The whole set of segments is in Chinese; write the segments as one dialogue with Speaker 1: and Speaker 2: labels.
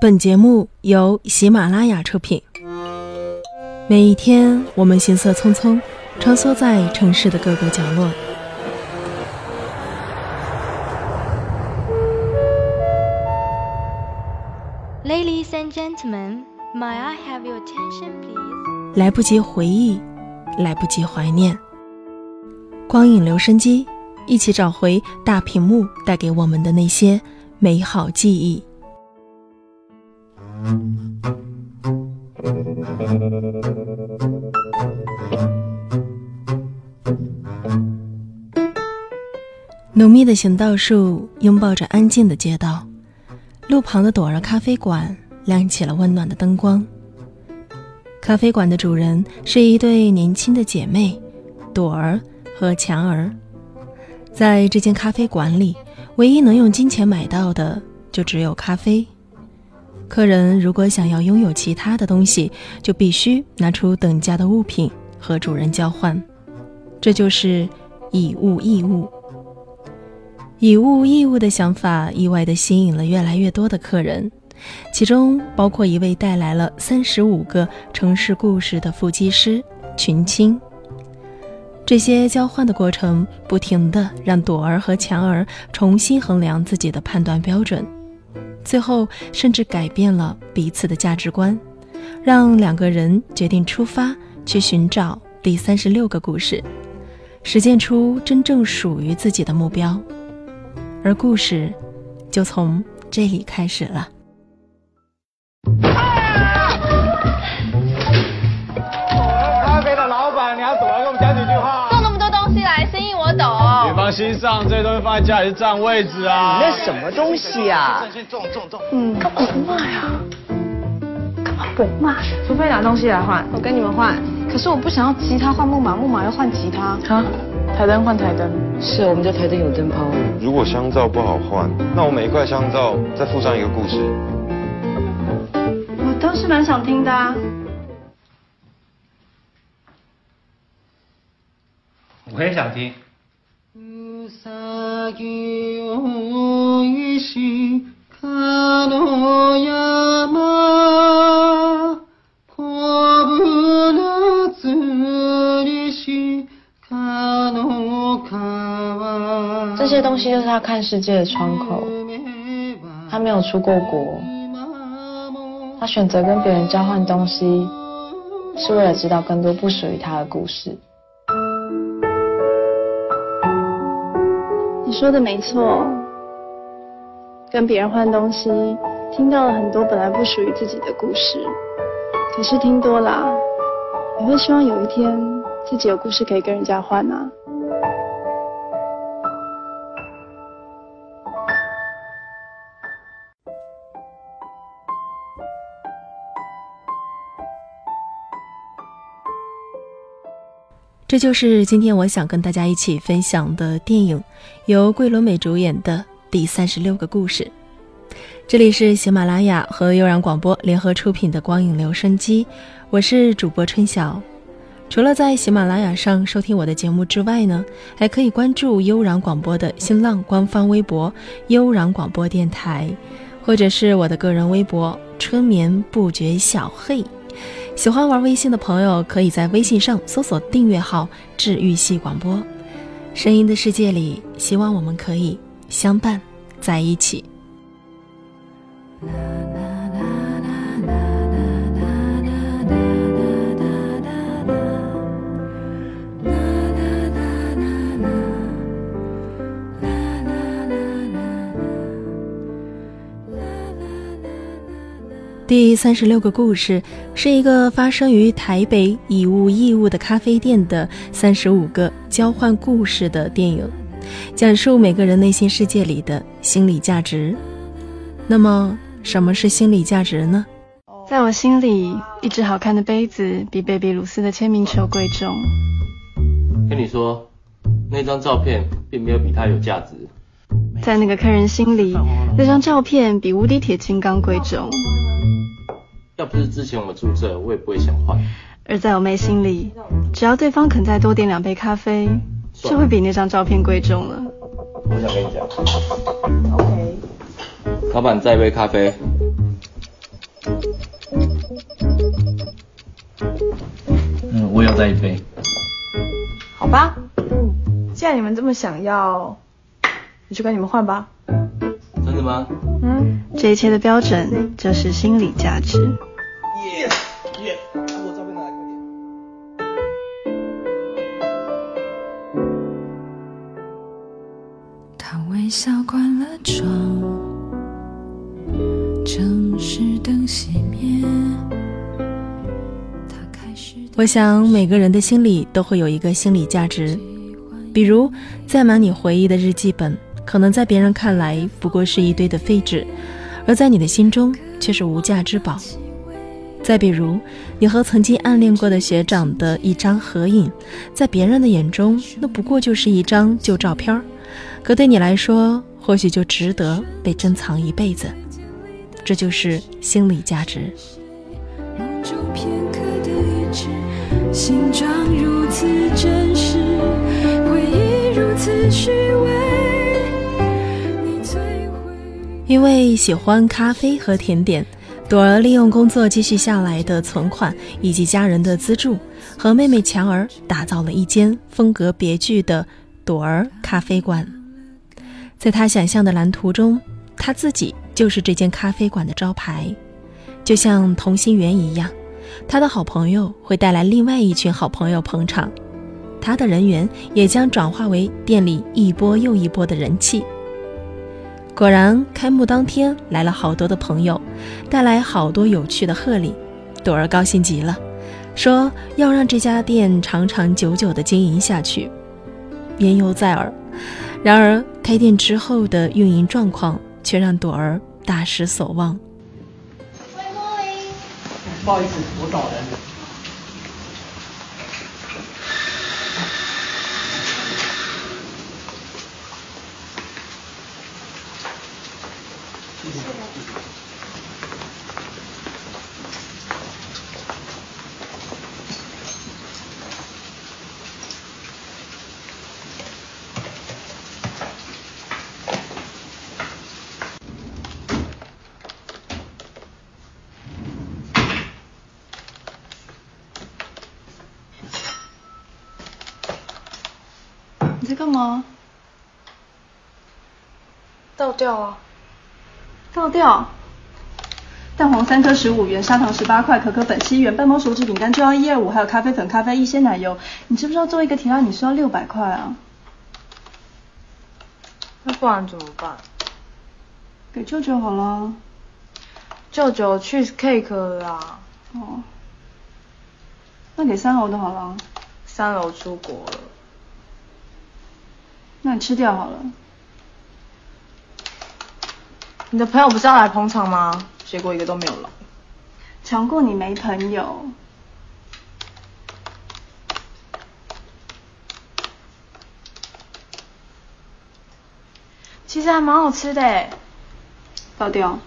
Speaker 1: 本节目由喜马拉雅出品。每一天，我们行色匆匆，穿梭在城市的各个角落。
Speaker 2: Ladies and gentlemen, may I have your attention, please?
Speaker 1: 来不及回忆，来不及怀念。光影留声机，一起找回大屏幕带给我们的那些美好记忆。浓密的行道树拥抱着安静的街道，路旁的朵儿咖啡馆亮起了温暖的灯光。咖啡馆的主人是一对年轻的姐妹，朵儿和强儿。在这间咖啡馆里，唯一能用金钱买到的就只有咖啡。客人如果想要拥有其他的东西，就必须拿出等价的物品和主人交换，这就是以物易物。以物易物的想法意外地吸引了越来越多的客人，其中包括一位带来了三十五个城市故事的腹肌师群青。这些交换的过程，不停地让朵儿和强儿重新衡量自己的判断标准，最后甚至改变了彼此的价值观，让两个人决定出发去寻找第三十六个故事，实践出真正属于自己的目标。而故事就从这里开始了。
Speaker 3: 心上，这些东西放在家里是占位置啊。
Speaker 4: 你那什么东西啊？
Speaker 3: 重重重。
Speaker 5: 嗯，干嘛不骂呀？干嘛不骂？
Speaker 6: 除非拿东西来换，
Speaker 5: 我跟你们换。可是我不想要吉他换木马，木马要换吉他。
Speaker 6: 好，台灯换台灯。
Speaker 4: 是我们家台灯有灯泡。
Speaker 7: 如果香皂不好换，那我每一块香皂再附上一个故事。
Speaker 5: 我倒是蛮想听的啊。
Speaker 3: 我也想听。
Speaker 5: 这些东西就是他看世界的窗口。他没有出过国，他选择跟别人交换东西，是为了知道更多不属于他的故事。你说的没错，跟别人换东西，听到了很多本来不属于自己的故事。可是听多了，也会希望有一天自己有故事可以跟人家换啊。
Speaker 1: 这就是今天我想跟大家一起分享的电影，由桂纶镁主演的《第三十六个故事》。这里是喜马拉雅和悠然广播联合出品的光影留声机，我是主播春晓。除了在喜马拉雅上收听我的节目之外呢，还可以关注悠然广播的新浪官方微博“悠然广播电台”，或者是我的个人微博“春眠不觉晓”。嘿。喜欢玩微信的朋友，可以在微信上搜索订阅号“治愈系广播”。声音的世界里，希望我们可以相伴在一起。啦啦第三十六个故事是一个发生于台北以物易物的咖啡店的三十五个交换故事的电影，讲述每个人内心世界里的心理价值。那么，什么是心理价值呢？
Speaker 5: 在我心里，一只好看的杯子比贝比鲁斯的签名球贵重。
Speaker 8: 跟你说，那张照片并没有比它有价值。
Speaker 5: 在那个客人心里，那张照片比无敌铁金刚贵重。
Speaker 8: 要不是之前我们住这，我也不会想换。
Speaker 5: 而在我妹心里，只要对方肯再多点两杯咖啡，就会比那张照片贵重了。
Speaker 8: 我想跟你讲。OK，老板，再一杯咖啡。嗯，我也要再一杯。
Speaker 6: 好吧。既然你们这么想要，我就跟你们换吧。
Speaker 8: 真的吗？
Speaker 6: 嗯，
Speaker 5: 这一切的标准就是心理价值。
Speaker 8: 耶耶，把我照片拿来快点。
Speaker 9: 他微笑关了窗，城市灯熄灭。
Speaker 1: 我想每个人的心里都会有一个心理价值，比如载满你回忆的日记本，可能在别人看来不过是一堆的废纸，而在你的心中却是无价之宝。再比如，你和曾经暗恋过的学长的一张合影，在别人的眼中，那不过就是一张旧照片儿，可对你来说，或许就值得被珍藏一辈子。这就是心理价值。
Speaker 9: 梦中片刻的一致，形状如此真实，回忆如此虚伪。
Speaker 1: 因为喜欢咖啡和甜点，朵儿利用工作积蓄下来的存款以及家人的资助，和妹妹强儿打造了一间风格别具的朵儿咖啡馆。在她想象的蓝图中，她自己就是这间咖啡馆的招牌，就像同心圆一样，她的好朋友会带来另外一群好朋友捧场，她的人缘也将转化为店里一波又一波的人气。果然，开幕当天来了好多的朋友，带来好多有趣的贺礼。朵儿高兴极了，说要让这家店长长久久的经营下去。言犹在耳，然而开店之后的运营状况却让朵儿大失所望。
Speaker 3: 不好意思，我找人。
Speaker 5: 干嘛？
Speaker 6: 倒掉啊！
Speaker 5: 倒掉。蛋黄三颗十五元，砂糖十八块，可可粉七元，半包手指饼干就要一二五，还有咖啡粉、咖啡一鲜奶油。你知不知道做一个提拉米苏要六百块啊？
Speaker 6: 那不然怎么办？
Speaker 5: 给舅舅好了。
Speaker 6: 舅舅去 cake 了啦，
Speaker 5: 哦。那给三楼的好了。
Speaker 6: 三楼出国了。
Speaker 5: 那你吃掉好了。
Speaker 6: 你的朋友不是要来捧场吗？结果一个都没有来。
Speaker 5: 强过你没朋友。
Speaker 6: 其实还蛮好吃的诶。
Speaker 5: 倒掉。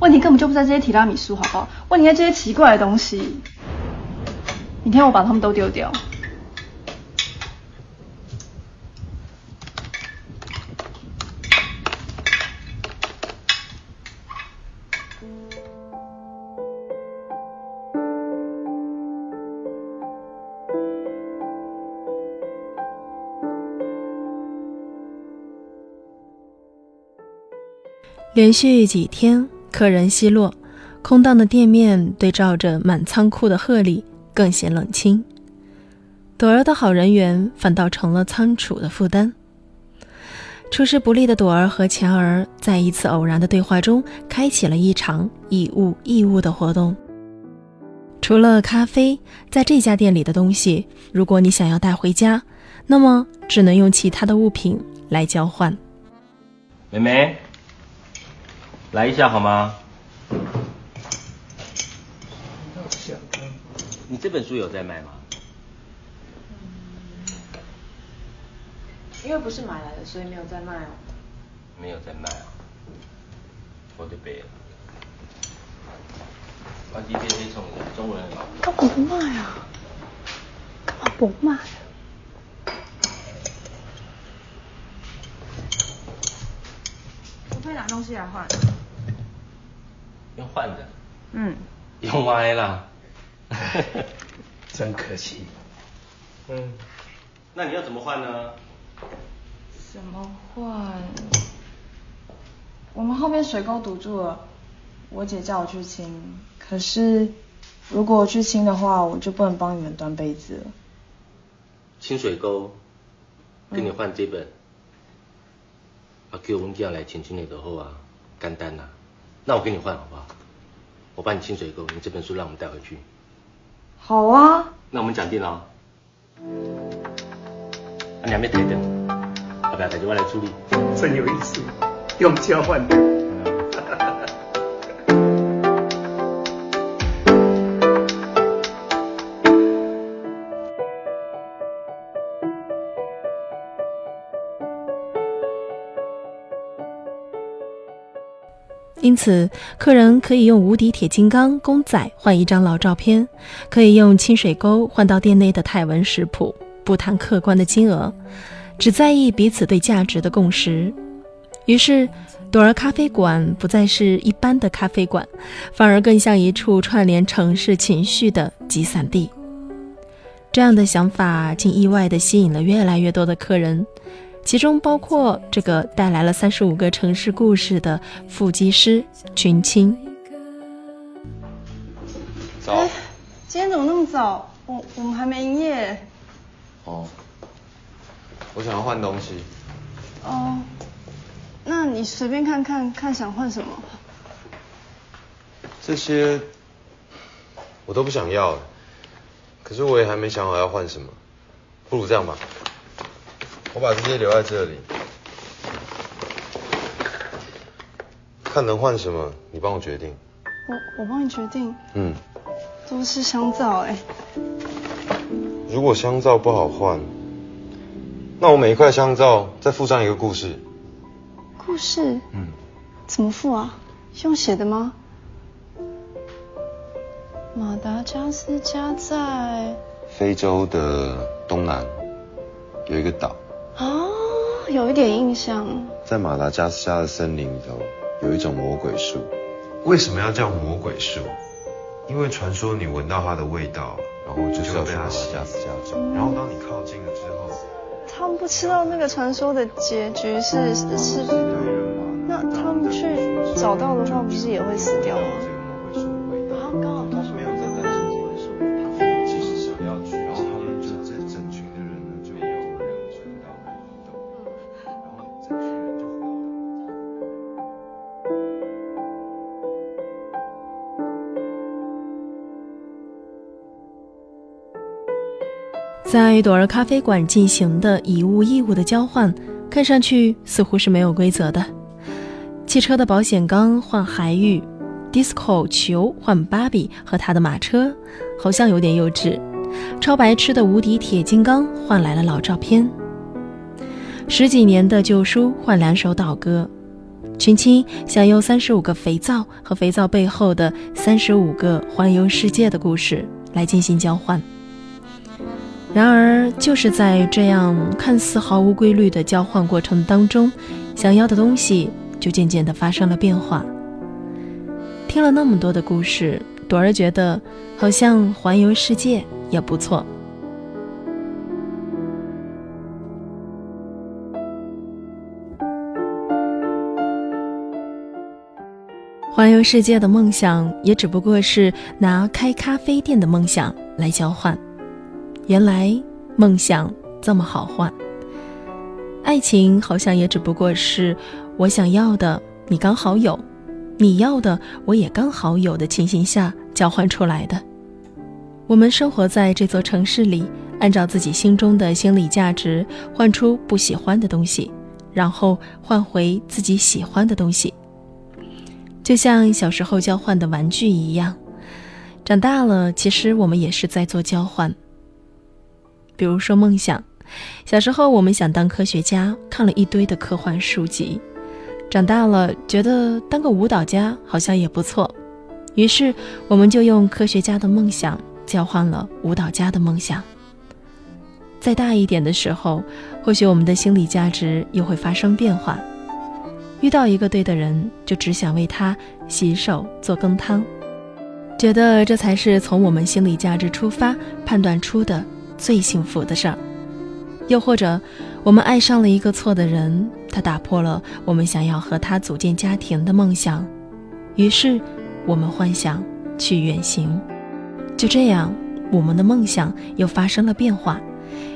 Speaker 5: 问题根本就不在这些提拉米苏，好不好？问题在这些奇怪的东西。明天我把它们都丢掉。
Speaker 1: 连续几天，客人稀落，空荡的店面对照着满仓库的贺礼，更显冷清。朵儿的好人缘反倒成了仓储的负担。出师不利的朵儿和钱儿在一次偶然的对话中，开启了一场以物易物的活动。除了咖啡，在这家店里的东西，如果你想要带回家，那么只能用其他的物品来交换。
Speaker 8: 妹妹，来一下好吗？你这本书有在卖吗？
Speaker 6: 因为不是买来的，所以没有在卖哦。
Speaker 8: 没有在卖啊，我的背了。忘记这些中文中文很好。
Speaker 5: 干嘛不卖啊？干嘛不卖
Speaker 6: 拿东西来换。
Speaker 8: 用换的，
Speaker 6: 嗯，
Speaker 8: 用歪啦。
Speaker 3: 真可惜。
Speaker 8: 嗯，那你要怎么换呢？
Speaker 6: 怎么换？我们后面水沟堵住了，我姐叫我去清，可是如果我去清的话，我就不能帮你们端杯子了。
Speaker 8: 清水沟，跟你换这本。啊，叫阮囝来清清的就好啊，简单呐、那我给你换好不好？我帮你清水沟，你这本书让我们带回去。
Speaker 6: 好啊，
Speaker 8: 那我们讲定了哦。啊，你还没抬灯，要不要抬就我来处理？
Speaker 3: 真有意思，用交换的。
Speaker 1: 因此，客人可以用无敌铁金刚公仔换一张老照片，可以用清水沟换到店内的泰文食谱，不谈客观的金额，只在意彼此对价值的共识。于是，朵儿咖啡馆不再是一般的咖啡馆，反而更像一处串联城市情绪的集散地。这样的想法竟意外地吸引了越来越多的客人。其中包括这个带来了三十五个城市故事的腹肌师群青。
Speaker 7: 早。
Speaker 5: 哎今天怎么那么早？我我们还没营业。
Speaker 7: 哦，我想要换东西。
Speaker 5: 哦，那你随便看看，看想换什么。
Speaker 7: 这些我都不想要了，可是我也还没想好要换什么。不如这样吧，我把这些留在这里，看能换什么，你帮我决定。
Speaker 5: 我我帮你决定，
Speaker 7: 嗯，
Speaker 5: 都是香皂哎。
Speaker 7: 如果香皂不好换，那我每一块香皂再附上一个故事。
Speaker 5: 故事
Speaker 7: 嗯，
Speaker 5: 怎么附啊？用写的吗？马达加斯加在
Speaker 7: 非洲的东南有一个岛，
Speaker 5: 哦，有一点印象。
Speaker 7: 在马达加斯加的森林里头有一种魔鬼树。为什么要叫魔鬼树？因为传说你闻到它的味道，然后就是要被它吸加斯加州。然后当你靠近了之后，
Speaker 5: 他们不知道那个传说的结局是是是，那他们去找到的话，不是也会死掉吗？在
Speaker 1: 朵儿咖啡馆进行的以物易物的交换，看上去似乎是没有规则的。汽车的保险杠换海芋，disco 球换芭比和他的马车，好像有点幼稚。超白痴的无敌铁金刚换来了老照片，十几年的旧书换两首岛歌。群青想用三十五个肥皂和肥皂背后的三十五个环游世界的故事来进行交换。然而，就是在这样看似毫无规律的交换过程当中，想要的东西就渐渐的发生了变化。听了那么多的故事，朵儿觉得好像环游世界也不错。环游世界的梦想，也只不过是拿开咖啡店的梦想来交换。原来梦想这么好换，爱情好像也只不过是我想要的你刚好有，你要的我也刚好有的情形下交换出来的。我们生活在这座城市里，按照自己心中的心理价值换出不喜欢的东西，然后换回自己喜欢的东西，就像小时候交换的玩具一样。长大了，其实我们也是在做交换。比如说梦想，小时候我们想当科学家，看了一堆的科幻书籍；长大了觉得当个舞蹈家好像也不错，于是我们就用科学家的梦想交换了舞蹈家的梦想。再大一点的时候，或许我们的心理价值又会发生变化。遇到一个对的人，就只想为他洗手做羹汤，觉得这才是从我们心理价值出发判断出的最幸福的事儿。又或者，我们爱上了一个错的人，他打破了我们想要和他组建家庭的梦想，于是我们幻想去远行。就这样，我们的梦想又发生了变化，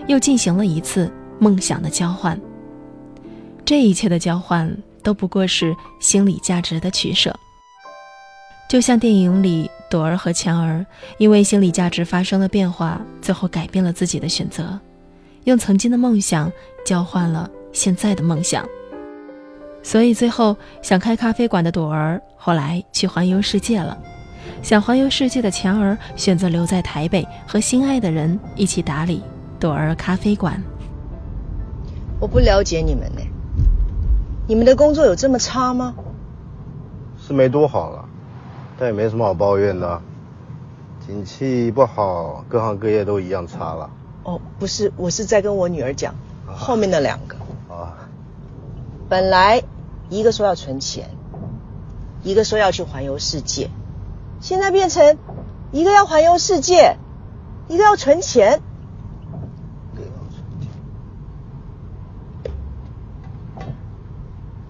Speaker 1: 又进行了一次梦想的交换。这一切的交换都不过是心理价值的取舍。就像电影里朵儿和强儿，因为心理价值发生了变化，最后改变了自己的选择。用曾经的梦想交换了现在的梦想，所以最后想开咖啡馆的朵儿后来去环游世界了，想环游世界的强儿选择留在台北和心爱的人一起打理朵儿咖啡馆。
Speaker 4: 我不了解你们呢，你们的工作有这么差吗？
Speaker 10: 是没多好了，但也没什么好抱怨的，景气不好，各行各业都一样差了。
Speaker 4: 哦，不是，我是在跟我女儿讲，后面的两个。
Speaker 10: 啊。
Speaker 4: 本来一个说要存钱，一个说要去环游世界，现在变成一个要环游世界，一个要存钱。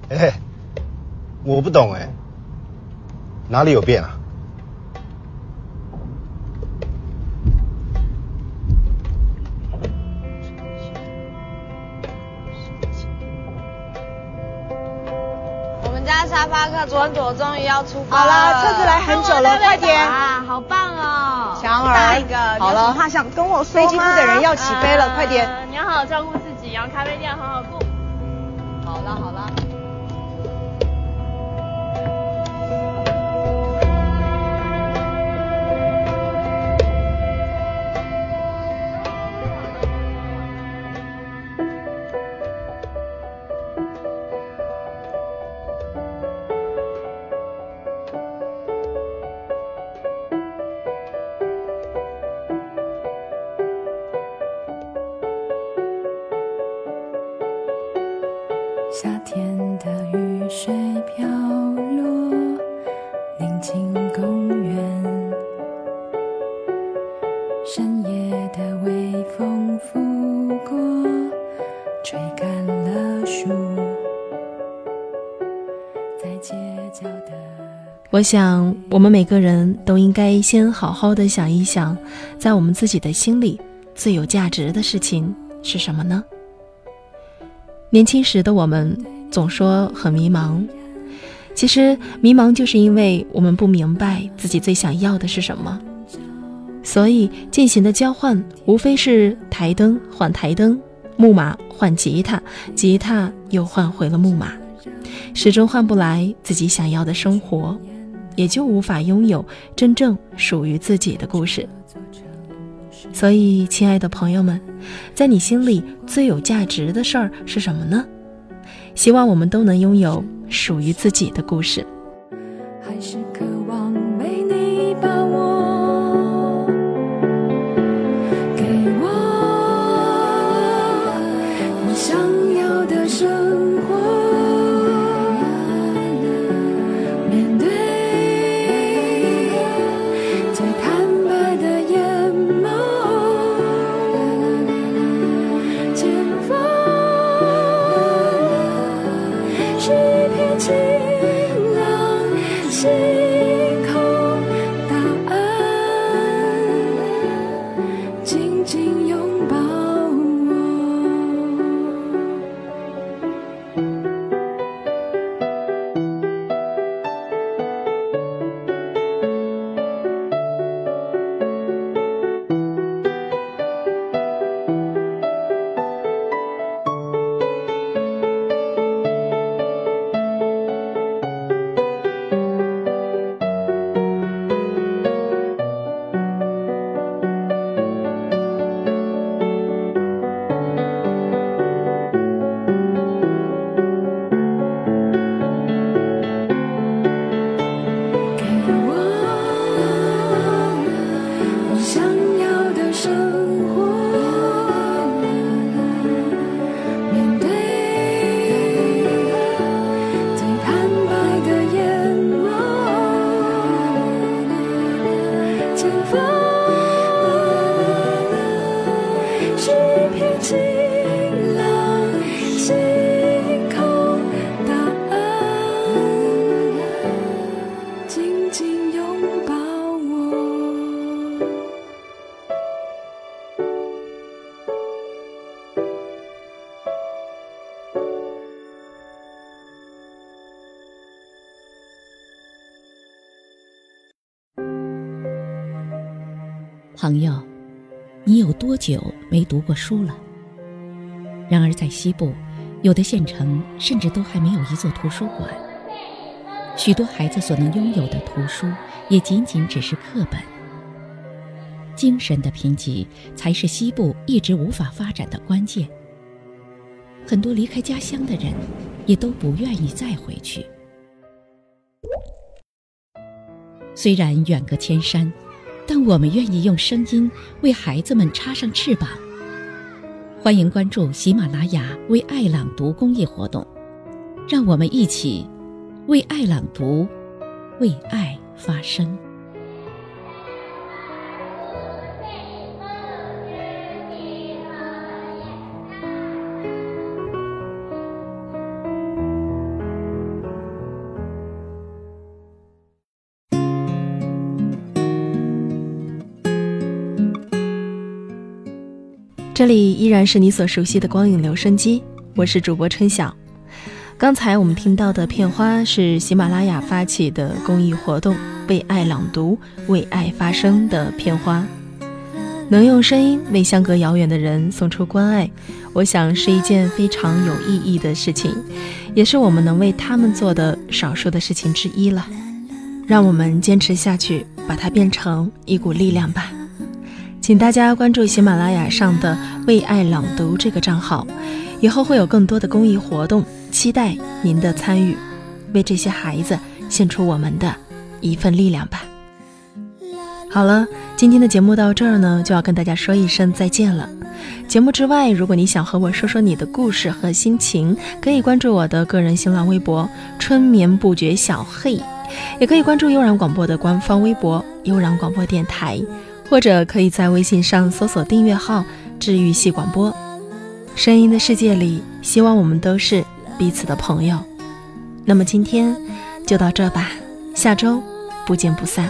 Speaker 10: 哎，我不懂哎，哪里有变啊？
Speaker 11: 沙发客左左终于要出发
Speaker 4: 好了，车子来很久了，快点
Speaker 11: 啊！好棒哦，
Speaker 4: 强儿，
Speaker 11: 一个
Speaker 4: 好了，
Speaker 11: 他想跟我说
Speaker 4: 飞机部的人要起飞了，快点！
Speaker 12: 你要好好照顾自己，然后咖啡店好好顾。
Speaker 4: 好了好了。
Speaker 9: 天的雨水飘落，宁静公园。深夜的微风拂过，吹干了树。
Speaker 1: 我想，我们每个人都应该先好好的想一想，在我们自己的心里最有价值的事情是什么呢？年轻时的我们总说很迷茫，其实迷茫就是因为我们不明白自己最想要的是什么，所以进行的交换无非是台灯换台灯，木马换吉他，吉他又换回了木马，始终换不来自己想要的生活，也就无法拥有真正属于自己的故事。所以，亲爱的朋友们，在你心里最有价值的事儿是什么呢？希望我们都能拥有属于自己的故事。
Speaker 13: 朋友，你有多久没读过书了？然而在西部，有的县城甚至都还没有一座图书馆。许多孩子所能拥有的图书，也仅仅只是课本。精神的贫瘠，才是西部一直无法发展的关键。很多离开家乡的人，也都不愿意再回去。虽然远隔千山，但我们愿意用声音为孩子们插上翅膀。欢迎关注喜马拉雅“为爱朗读”公益活动，让我们一起为爱朗读，为爱发声。
Speaker 1: 这里依然是你所熟悉的光影留声机，我是主播春晓。刚才我们听到的片花是喜马拉雅发起的公益活动“为爱朗读，为爱发声”的片花，能用声音为相隔遥远的人送出关爱，我想是一件非常有意义的事情，也是我们能为他们做的少数的事情之一了。让我们坚持下去，把它变成一股力量吧。请大家关注喜马拉雅上的“为爱朗读”这个账号，以后会有更多的公益活动，期待您的参与，为这些孩子献出我们的一份力量吧。好了，今天的节目到这儿呢，就要跟大家说一声再见了。节目之外，如果你想和我说说你的故事和心情，可以关注我的个人新浪微博“春眠不觉晓”，嘿，也可以关注悠然广播的官方微博“悠然广播电台”。或者可以在微信上搜索订阅号“治愈系广播”，声音的世界里，希望我们都是彼此的朋友。那么今天就到这吧，下周不见不散。